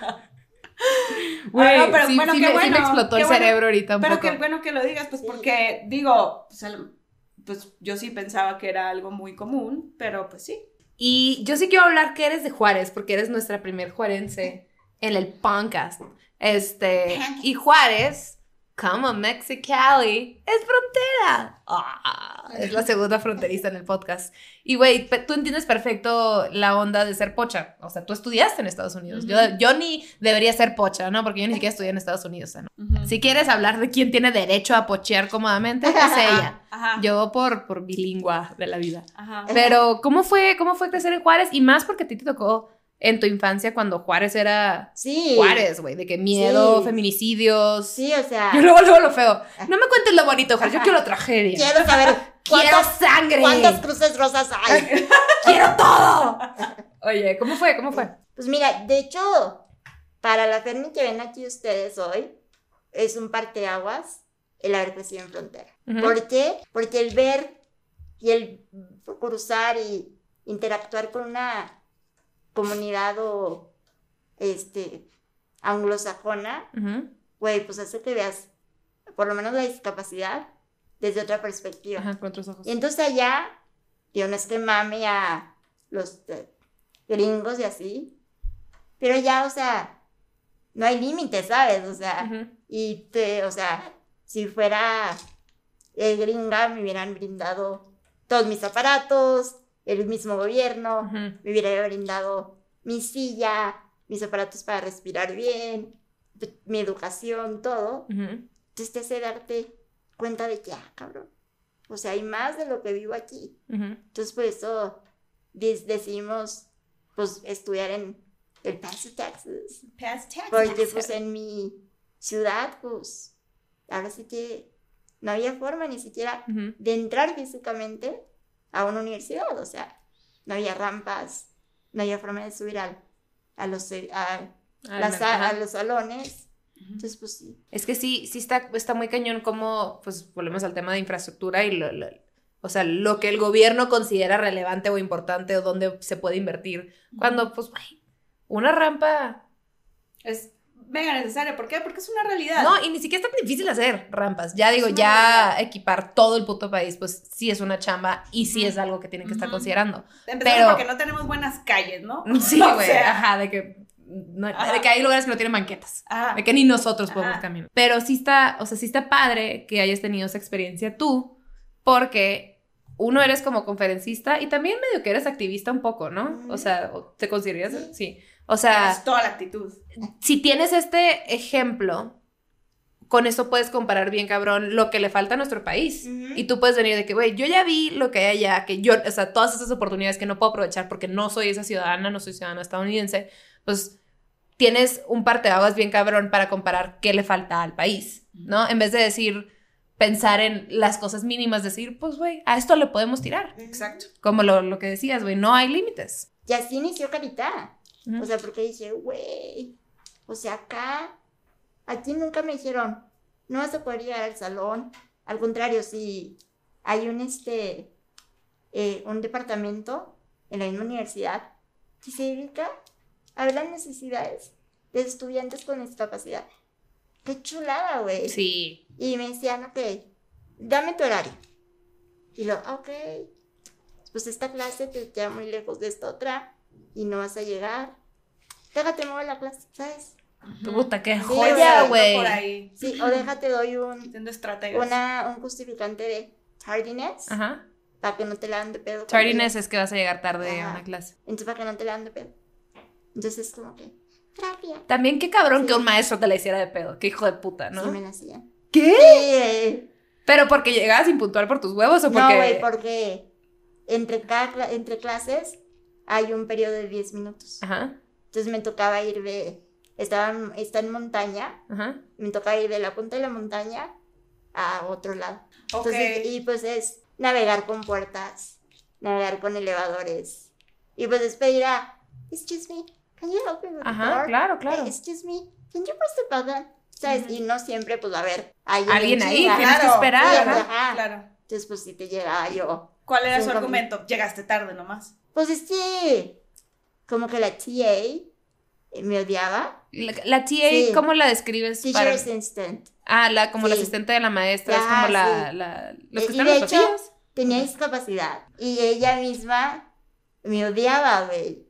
S1: Güey,
S2: Ah, no, pero
S1: sí,
S2: bueno,
S1: sí
S2: qué
S1: me, sí me
S2: bueno,
S1: explotó
S2: qué
S1: el
S2: bueno.
S1: cerebro ahorita un
S2: Pero
S1: poco.
S2: qué bueno que lo digas, pues
S3: Sí.
S2: porque digo, pues, pues yo sí pensaba que era algo muy común, pero pues sí.
S1: Y yo sí quiero hablar que eres de Juárez, porque eres nuestra primer juarense en el podcast. Este, y Juárez, como Mexicali, es frontera. Ah, es la segunda fronteriza en el podcast. Y güey, tú entiendes perfecto la onda de ser pocha. O sea, tú estudiaste en Estados Unidos. yo, yo ni debería ser pocha, ¿no? Porque yo ni siquiera estudié en Estados Unidos. Si quieres hablar de quién tiene derecho a pochear cómodamente, es ella.
S2: Ajá.
S1: Yo por, por bilingua de la vida.
S2: Ajá.
S1: Pero, ¿cómo fue, ¿cómo fue crecer en Juárez? Y más porque a ti te tocó en tu infancia cuando Juárez era
S3: Sí.
S1: Juárez, güey, de que miedo,
S3: Sí.
S1: feminicidios.
S3: Sí, o sea.
S1: Y luego, luego lo feo. No me cuentes lo bonito, Juárez, yo quiero tragedia.
S3: Quiero saber
S1: Quiero sangre.
S3: cuántas cruces rosas hay.
S1: Quiero todo. Oye, ¿cómo fue? ¿Cómo fue?
S3: Pues mira, de hecho, para la Fermi que ven aquí ustedes hoy, es un parteaguas el haber crecido en frontera. ¿Por qué? Porque el ver y el cruzar y interactuar con una comunidad o este anglosajona, güey, pues hace que veas por lo menos la discapacidad desde otra perspectiva.
S1: Ajá, con otros ojos.
S3: Y entonces allá, yo no es que mame a los eh, gringos y así, pero ya, o sea, no hay límites, ¿sabes? O sea, y te, o sea, si fuera eh, gringa, me hubieran brindado todos mis aparatos, el mismo gobierno, me hubiera brindado mi silla, mis aparatos para respirar bien, mi educación, todo. Entonces te hace darte cuenta de que, ah, cabrón, o sea, hay más de lo que vivo aquí. Entonces por eso decidimos, pues, estudiar en El Paso, Texas.
S2: Past taxes.
S3: Porque pues en mi ciudad, pues, ahora sí que no había forma ni siquiera de entrar físicamente a una universidad, o sea, no había rampas, no había forma de subir al, a, los, eh, a, las a los salones. Entonces, pues sí.
S1: Es que sí, sí está, está muy cañón como, pues volvemos al tema de infraestructura y lo, lo- o sea, lo que el gobierno considera relevante o importante o dónde se puede invertir. Cuando, pues, una rampa...
S2: Es mega necesario. ¿Por qué? Porque es una realidad.
S1: No, y ni siquiera es tan difícil hacer rampas. Ya digo, ya
S2: realidad.
S1: equipar todo el puto país, pues sí es una chamba y sí es algo que tienen que estar considerando.
S2: Empezando
S1: pero-
S2: porque no tenemos buenas calles, ¿no?
S1: Sí, güey,
S2: sea,
S1: ajá, de que, no- de que hay lugares que no tienen banquetas.
S2: ajá.
S1: De que ni nosotros podemos
S2: Ajá.
S1: caminar. Pero sí está, o sea, sí está padre que hayas tenido esa experiencia tú, porque uno eres como conferencista y también medio que eres activista un poco, ¿no? O sea, ¿o ¿te consideras? Sí. O sea,
S2: Tienes toda la actitud.
S1: si tienes este ejemplo, con eso puedes comparar bien, cabrón, lo que le falta a nuestro país.
S3: Ujú.
S1: Y tú puedes venir de que, güey, yo ya vi lo que hay allá, que yo, o sea, todas esas oportunidades que no puedo aprovechar porque no soy esa ciudadana, no soy ciudadana estadounidense, pues tienes un parteaguas bien cabrón para comparar qué le falta al país, ¿no? En vez de decir, pensar en las cosas mínimas, decir, pues, güey, a esto le podemos tirar.
S2: Exacto.
S1: Como lo, lo que decías, güey, no hay límites.
S3: Y así inició Carita. O sea, porque dije, güey, o sea, acá, aquí nunca me dijeron, no vas a poder llegar al salón. Al contrario, si hay un, este, eh, un departamento en la misma universidad que se dedica a ver las necesidades de estudiantes con discapacidad. Qué chulada, güey.
S1: Sí.
S3: Y me decían, ok, dame tu horario. Y lo, ok, pues esta clase te queda muy lejos de esta otra y no vas a llegar. Déjate mover la clase, ¿sabes?
S1: Puta, qué
S3: Sí,
S1: joya,
S3: güey. Sí, o déjate doy un, una, un justificante de tardiness
S1: Ajá.
S3: para que no te la dan de pedo.
S1: Tardiness es que vas a llegar tarde a una clase.
S3: Entonces, para que no te la dan de pedo. Entonces, es como que, gracias.
S1: También qué cabrón
S3: Sí.
S1: que un maestro te la hiciera de pedo. Qué hijo de puta, ¿no?
S3: Sí, me la hacían.
S1: ¿Qué?
S3: Sí, eh,
S1: ¿Pero porque llegabas impuntual por tus huevos o
S3: No,
S1: porque...?
S3: güey, porque entre, cada, entre clases hay un periodo de 10 minutos.
S1: Ajá,
S3: Entonces me tocaba ir de. Estaba en, está en montaña,
S1: ajá.
S3: me tocaba ir de la punta de la montaña a otro lado.
S2: Ok.
S3: Entonces, y pues es navegar con puertas, navegar con elevadores. Y pues es pedir a. Excuse me, can you help me with the
S1: Ajá,
S3: door?
S1: claro, claro.
S3: Hey, excuse me, can you press the button? ¿Sabes? Y no siempre, pues, va a haber alguien,
S1: Alguien
S3: en
S1: ahí,
S3: chinga.
S1: tienes que esperar,
S3: Sí,
S1: ajá.
S3: ajá.
S2: Claro.
S3: Entonces, pues, si te llegaba yo.
S2: ¿Cuál era su argumento? Llegaste tarde nomás.
S3: Pues es que, como que la TA eh, me odiaba.
S1: La, la TA,
S3: Sí.
S1: ¿cómo la describes?
S3: Teacher
S1: para-
S3: assistant.
S1: Ah, la, como la asistente de la maestra, es
S3: Ajá,
S1: como la,
S3: sí.
S1: la- los que
S3: y
S1: están
S3: de
S1: los
S3: hecho,
S1: pasillos.
S3: Tenía discapacidad. Y ella misma me odiaba, güey.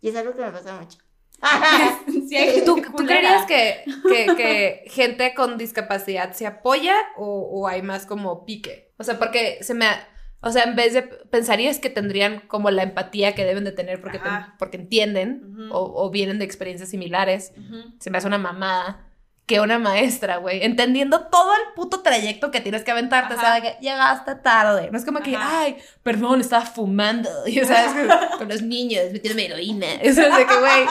S3: Y es algo que me pasa mucho.
S2: Sí,
S1: ¿Tú, tú creerías que, que, que gente con discapacidad se apoya o, o hay más como pique? O sea, porque se me... ha- O sea, en vez de... Pensarías que tendrían como la empatía que deben de tener porque, porque entienden o, o vienen de experiencias similares. Se me hace una mamada que una maestra, güey, entendiendo todo el puto trayecto que tienes que aventarte,
S2: Ajá.
S1: ¿sabes? Que llegaste tarde. No es como que, ay, perdón, estaba fumando. Y, ¿sabes? Con los niños, metiéndome heroína. Eso es de que, güey,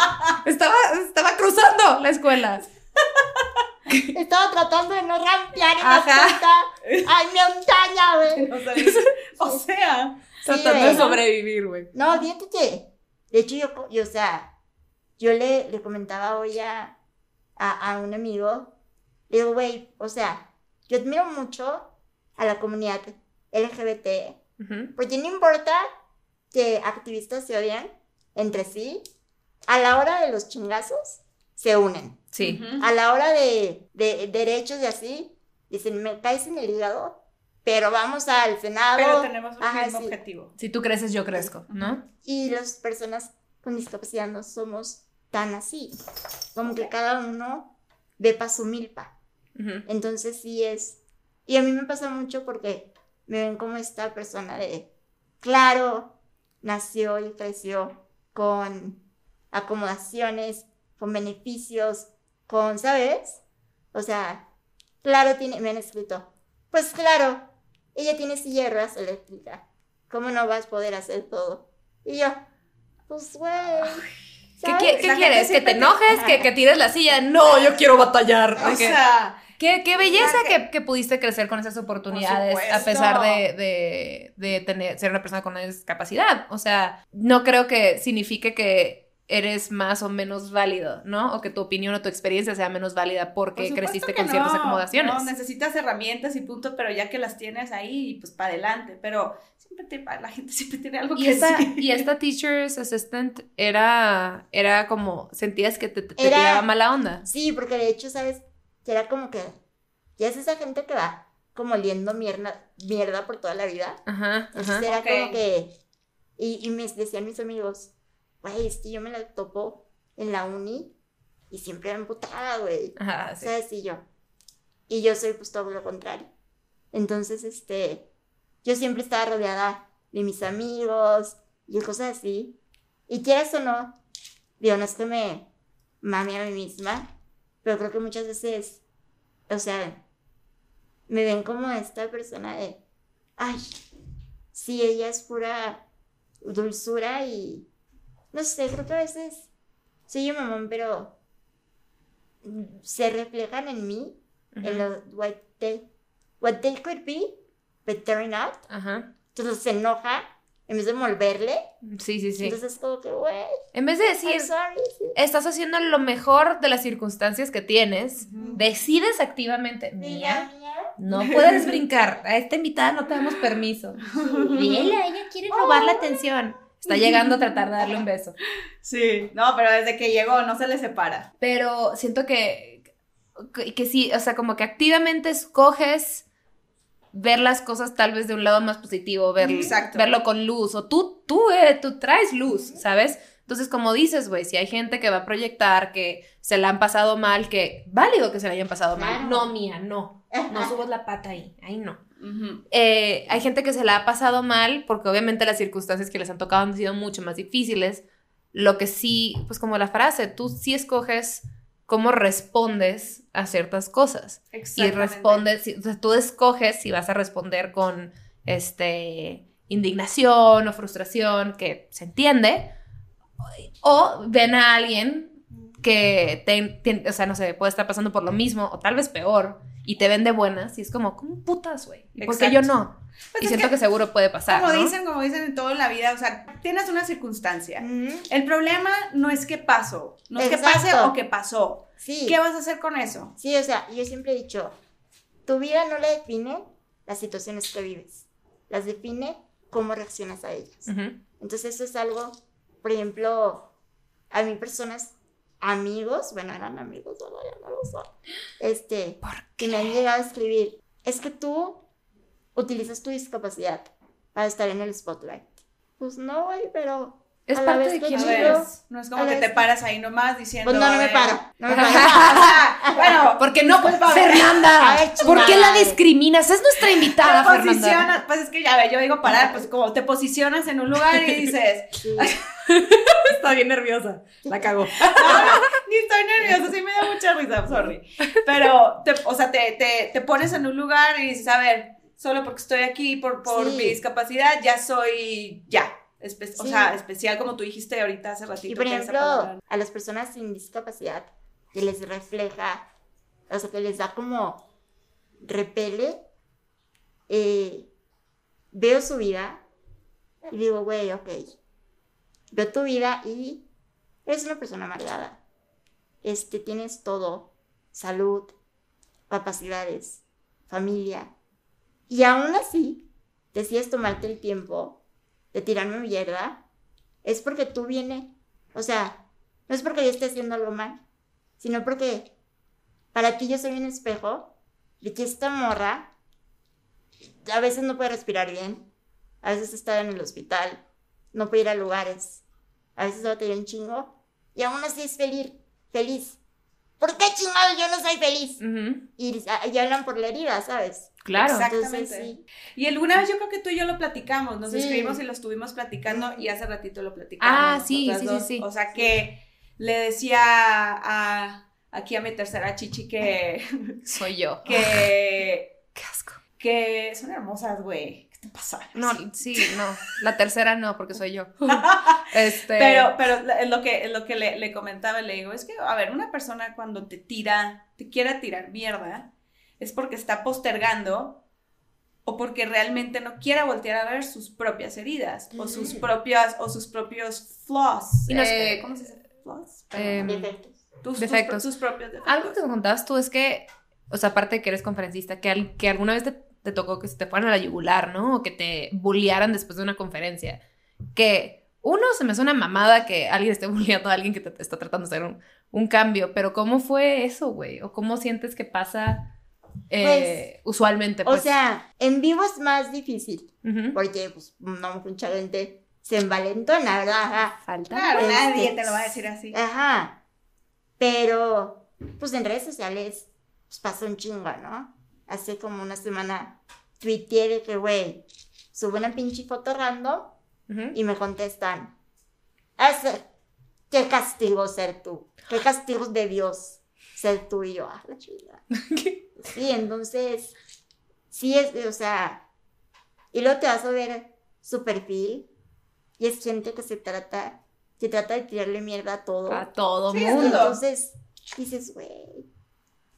S1: estaba, estaba cruzando la escuela.
S3: Estaba tratando de no rampear en la
S1: Ajá.
S3: puta. Ay, montaña, güey.
S2: O sea, o sea,
S1: Tratando de sobrevivir, güey.
S3: No, fíjate que, de hecho, yo, o sea, yo le, le comentaba hoy a, a, a un amigo, le digo, güey, o sea, yo admiro mucho a la comunidad LGBT, porque no importa que activistas se odian entre sí, a la hora de los chingazos, se unen.
S1: Sí.
S3: A la hora de, de derechos y así, dicen, me caes en el hígado, pero vamos al Senado.
S2: pero tenemos un
S3: Ajá,
S2: mismo
S3: sí.
S2: objetivo.
S1: Si tú creces, yo crezco, ¿no?
S3: Y las personas con discapacidad no somos tan así. Como que cada uno ve pa' su milpa. Entonces sí es. Y a mí me pasa mucho porque me ven como esta persona de. Claro, nació y creció con acomodaciones, con beneficios, con, ¿sabes? O sea, claro, tiene, me han escrito. Pues claro, ella tiene ruedas eléctrica. ¿Cómo no vas a poder hacer todo? Y yo, pues güey.
S1: ¿Qué, quieres? ¿Que te enojes? ¿Que, que tires la silla? No, yo quiero batallar.
S2: O sea,
S1: Qué, qué belleza que, que pudiste crecer con esas oportunidades a pesar de, de, de tener, ser una persona con una discapacidad. O sea, no creo que signifique que eres más o menos válido, ¿no? O que tu opinión o tu experiencia sea menos válida
S2: por
S1: porque creciste con ciertas
S2: no,
S1: acomodaciones.
S2: No, necesitas herramientas y punto, pero ya que las tienes ahí, pues para adelante. Pero siempre te, la gente siempre tiene algo
S1: y,
S2: que
S1: esta,
S2: decir.
S1: y esta teacher's assistant era, era como, sentías que te, te
S3: Era-
S1: tiraba mala onda.
S3: Sí, porque de hecho, ¿sabes? Que era como que. Ya es esa gente que va como oliendo mierda, mierda por toda la vida.
S1: Ajá,
S3: Entonces era como que. Y, y me decían mis amigos, güey, es que yo me la topo en la uni y siempre me emputaba, güey.
S1: Ajá, sí.
S3: ¿Sabes? Y yo. Y yo soy pues todo lo contrario. Entonces, este. Yo siempre estaba rodeada de mis amigos y cosas así. Y quieras o no, digo, no es que me mame a mí misma, pero creo que muchas veces, o sea, me ven como esta persona de, ay, sí, ella es pura dulzura y, no sé, creo que a veces soy un mamón, pero se reflejan en mí, en
S1: Ujú.
S3: lo what they, what they could be, but they're not.
S1: Ajá.
S3: Entonces se enoja en vez de volverle.
S1: Sí, sí, sí.
S3: Entonces es como que, güey,
S1: En vez de decir,
S3: sorry. sí.
S1: estás haciendo lo mejor de las circunstancias que tienes, decides activamente, mía,
S3: mira.
S1: no puedes brincar, a esta invitada no te damos permiso. Vela, ella quiere robar la atención. Está llegando a tratar de darle un beso.
S2: Sí, no, pero desde que llegó no se le separa.
S1: Pero siento que, que, que sí, o sea, como que activamente escoges ver las cosas tal vez de un lado más positivo, ver, verlo con luz, o tú, tú, eh, tú traes luz, ¿sabes? Entonces, como dices, güey, si hay gente que va a proyectar que se la han pasado mal, que válido que se la hayan pasado mal. No, mía, no. No subas la pata ahí, ahí no. Eh, hay gente que se la ha pasado mal porque obviamente las circunstancias que les han tocado han sido mucho más difíciles. Lo que sí, pues como la frase, tú sí escoges cómo respondes a ciertas cosas. Y respondes, o sea, tú escoges si vas a responder con este indignación o frustración, que se entiende, o ven a alguien que te, te- o sea, no sé, puede estar pasando por lo mismo o tal vez peor y te ven de buenas y es como, ¿cómo putas, güey? ¿Y ¿Por qué yo
S2: Exacto.
S1: no?
S2: Pues
S1: y siento que, seguro puede pasar,
S2: Como
S1: ¿no?
S2: dicen, como dicen en todo en la vida, o sea, tienes una circunstancia. El problema no es que pasó, no es que
S3: Exacto.
S2: pase o que pasó.
S3: Sí.
S2: ¿Qué vas a hacer con eso?
S3: Sí, o sea, yo siempre he dicho, tu vida no la define las situaciones que vives, las define cómo reaccionas a ellas.
S1: Ujú.
S3: Entonces eso es algo, por ejemplo, a mí personas amigos, bueno, eran amigos, ahora ya no lo son, este, que me han llegado a escribir, es que tú utilizas tu discapacidad para estar en el spotlight. Pues no, güey, pero
S1: Es parte de quién
S3: chido.
S1: eres.
S2: No es como que te paras ahí nomás diciendo.
S3: Pues no, no me
S2: ver.
S3: paro, no me paro.
S2: bueno,
S1: Porque no,
S2: Pues, a ver.
S1: Fernanda, ¿por qué la discriminas? Es nuestra invitada, Fernanda.
S2: posicionas, pues es que ya ve, yo digo parar, pues como te posicionas en un lugar y dices.
S1: Está bien nerviosa. La cagó.
S2: ni estoy nerviosa, sí me da mucha risa, sorry. Pero, te, o sea, te, te, te pones en un lugar y dices, a ver, solo porque estoy aquí por, por
S3: Sí.
S2: mi discapacidad, ya soy, ya. espe- O sea, especial como tú dijiste ahorita hace ratito.
S3: Y por ejemplo, a las personas sin discapacidad, que les refleja, o sea, que les da como repele, eh, veo su vida y digo, güey, ok, veo tu vida y eres una persona amargada. Este, tienes todo, salud, capacidades, familia. Y aún así, decides tomarte el tiempo de tirarme mierda, es porque tú vienes, o sea, no es porque yo esté haciendo algo mal, sino porque para ti yo soy un espejo de que esta morra a veces no puede respirar bien, a veces está en el hospital, no puede ir a lugares, a veces va a tener un chingo, y aún así es feliz, feliz. ¿Por qué chingado yo no soy feliz? Y, y hablan por la herida, ¿sabes?
S1: Claro.
S3: Entonces
S2: Exactamente.
S3: sí.
S2: Y alguna vez yo creo que tú y yo lo platicamos, nos
S3: Sí.
S2: escribimos y lo estuvimos platicando y hace ratito lo platicamos.
S1: Ah, sí, sí, sí.
S2: O sea que le decía a, aquí a mi tercera chichi que,
S1: Soy yo.
S2: que,
S1: Qué asco.
S2: que son hermosas, güey. ¿Qué te pasa?
S1: No, sí, no. La tercera no, porque soy yo. Este.
S2: Pero, pero es lo que, es lo que le, le comentaba, le digo, es que, a ver, una persona cuando te tira, te quiera tirar mierda, es porque está postergando o porque realmente no quiere voltear a ver sus propias heridas o sus propias, o sus propios flaws.
S1: Y nos-
S2: Eh, ¿Cómo se dice? ¿Flaws?
S1: Em,
S3: Defectos.
S2: Tus, tus
S1: defectos.
S2: pro- sus propios defectos.
S1: Algo que me contabas tú es que, o sea, aparte de que eres conferencista, que, al- que alguna vez te, te tocó que se te fueran a la yugular, ¿no? O que te bullearan después de una conferencia. Que uno, se me hace una mamada que alguien esté bulleando a alguien que te, te está tratando de hacer un, un cambio, pero ¿cómo fue eso, güey? ¿O cómo sientes que pasa eh, usualmente?
S3: O
S1: Pues?
S3: sea, en vivo es más difícil,
S1: Ujú.
S3: porque pues no mucha gente se envalentona, ¿verdad? Ajá.
S1: falta.
S2: Claro,
S3: Este,
S2: nadie te lo va a decir así.
S3: Ajá. Pero, pues en redes sociales, pues pasa un chingo, ¿no? Hace como una semana tuiteé de que, güey, subo una pinche foto random y me contestan, "Ese, qué castigo ser tú, qué castigo de Dios ser tú y yo, ah, la chingada. Sí, entonces, sí es, o sea, y luego te vas a ver su perfil y es gente que se trata, se trata de tirarle mierda a todo.
S1: A todo
S2: Sí,
S1: mundo.
S3: entonces dices, güey,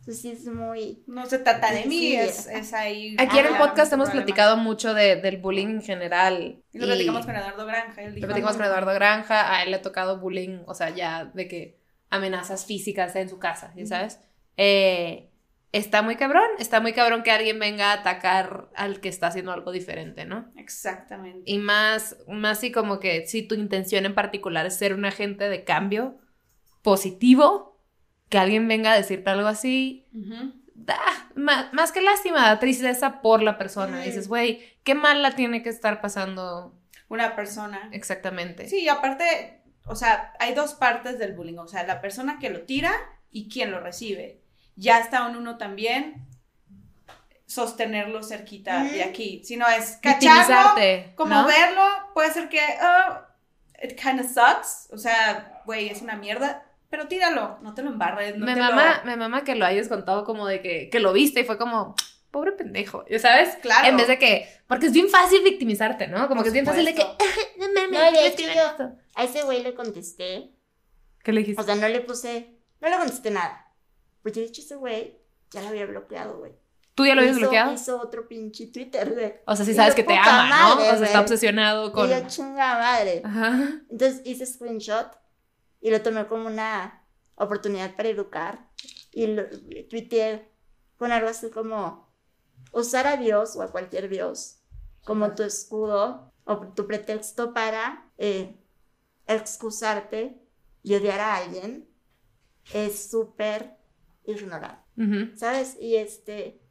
S3: pues sí es muy...
S2: No se trata de mí,
S3: Sí,
S2: es, es ahí.
S1: Aquí en el podcast hemos
S2: problema.
S1: platicado mucho de- del bullying en general.
S2: Y lo platicamos con Eduardo Granja. Él
S1: Lo
S2: dijo,
S1: platicamos
S2: "No,
S1: con Eduardo Granja, a él le ha tocado bullying, o sea, ya de que amenazas físicas en su casa, ¿ya sabes? Eh, está muy cabrón, está muy cabrón que alguien venga a atacar al que está haciendo algo diferente, ¿no?
S2: Exactamente.
S1: Y más, más si como que si tu intención en particular es ser un agente de cambio positivo, que alguien venga a decirte algo así, da, más, que lástima, da tristeza por la persona.
S2: Mm.
S1: Dices, güey, qué mal la tiene que estar pasando
S2: Una persona.
S1: exactamente.
S2: Sí, y aparte, o sea, hay dos partes del bullying. O sea, la persona que lo tira y quien lo recibe. Ya está en uno también sostenerlo cerquita de aquí. Si no es cacharlo, como
S1: ¿no?
S2: verlo, puede ser que, oh, it kind of sucks. O sea, güey, es una mierda. Pero tíralo, no te lo embarres. No
S1: me
S2: te
S1: mama,
S2: lo...
S1: me mama que lo hayas contado como de que, que lo viste y fue como, pobre pendejo, ¿sabes?
S2: Claro.
S1: En vez de que, porque es bien fácil victimizarte, ¿no? Como
S2: Por
S1: que es bien fácil de que, no mames,
S3: No, de
S1: ¿qué
S3: hecho, yo-? A ese güey le contesté,
S1: ¿Qué le dijiste?
S3: o sea, no le puse, no le contesté nada. Porque de hecho ese güey ya lo había bloqueado, güey.
S1: ¿Tú ya lo habías bloqueado?
S3: Hizo otro pinche Twitter, güey.
S1: O sea, sí sabes que te ama, ¿no?
S3: madre,
S1: o sea, está obsesionado con...
S3: Y yo, chinga madre.
S1: Ajá.
S3: Entonces hice screenshot y lo tomé como una oportunidad para educar. Y lo tuiteé con algo así como usar a Dios o a cualquier Dios como tu escudo o tu pretexto para eh, excusarte y odiar a alguien es súper ignorado,
S1: Ujú.
S3: ¿sabes? Y este,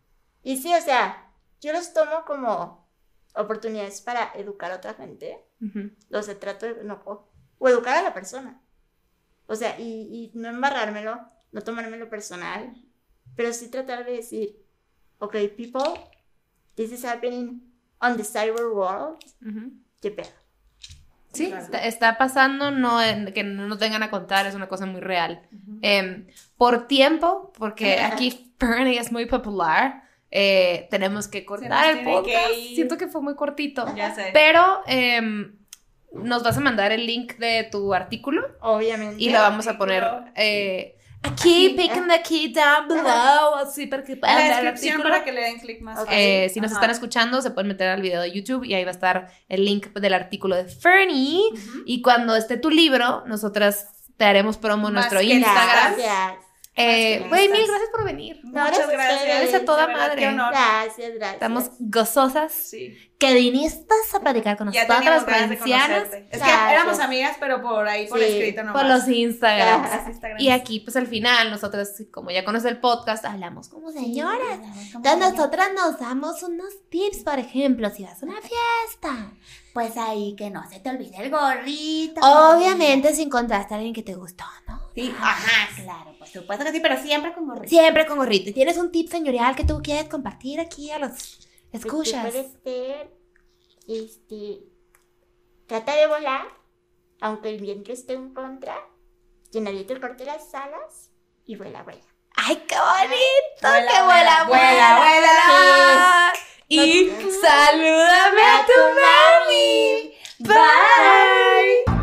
S3: y sí, o sea, yo los tomo como oportunidades para educar a otra gente,
S1: Ujú.
S3: o sea, trato no, o, o educar a la persona, o sea, y, y no embarrármelo, no tomármelo personal, pero sí tratar de decir, ok, people, this is happening on the cyber world,
S1: Ujú.
S3: qué pedo.
S1: Sí, está, está pasando, no en- que no nos vengan a contar, es una cosa muy real. Em, por tiempo, porque aquí Fernie es muy popular, eh, tenemos que cortar el
S2: que
S1: podcast.
S2: ir.
S1: Siento que fue muy cortito.
S2: Ya sé.
S1: Pero em, nos vas a mandar el link de tu artículo
S3: Obviamente.
S1: y lo vamos a poner eh, aquí,
S3: Aquí.
S1: piquen aquí down below, así para que
S2: en
S1: puedan
S2: la
S1: ver el
S2: descripción
S1: artículo.
S2: para que le den clic más.
S1: Eh, si nos
S2: Ajá.
S1: están escuchando, se pueden meter al video de YouTube y ahí va a estar el link del artículo de Fernie. Y cuando esté tu libro, nosotras te haremos promo en nuestro Instagram.
S3: Gracias.
S1: Eh, Güey, mil gracias por venir.
S2: Muchas
S3: gracias
S2: gracias.
S1: Eres a toda madre.
S2: qué honor.
S3: Gracias, gracias.
S1: Estamos gozosas.
S2: Sí.
S1: Que viniste a platicar con
S2: Ya
S1: nosotras,
S2: de
S1: provincianas.
S2: Es
S3: Gracias.
S2: que éramos amigas, pero por ahí, por
S3: Sí,
S2: escrito nomás.
S1: por los Instagrams.
S3: Gracias.
S2: Los Instagrams.
S1: Y aquí, pues al final, nosotras, como ya conoces el podcast, hablamos como señoras.
S4: Entonces
S1: Entonces nosotras nos damos unos tips, por ejemplo, si vas a una fiesta.
S4: Pues ahí que no se te olvide el gorrito.
S1: Obviamente si encontraste a alguien que te gustó, ¿no?
S2: Sí,
S4: Ajá, claro, por supuesto que sí, pero siempre con gorrito.
S1: Siempre con gorrito. ¿Y tienes un tip señorial que tú quieres compartir aquí a los
S3: Pues,
S1: escuchas?
S3: Puede ser, este, trata de volar, aunque el viento esté en contra, que nadie te corte las alas y vuela, vuela.
S1: ¡Ay, qué bonito!
S2: Vuela,
S1: ¡Que vuela,
S2: vuela,
S1: vuela,
S2: vuela,
S1: vuela! y salúdame a tu mami. Bye.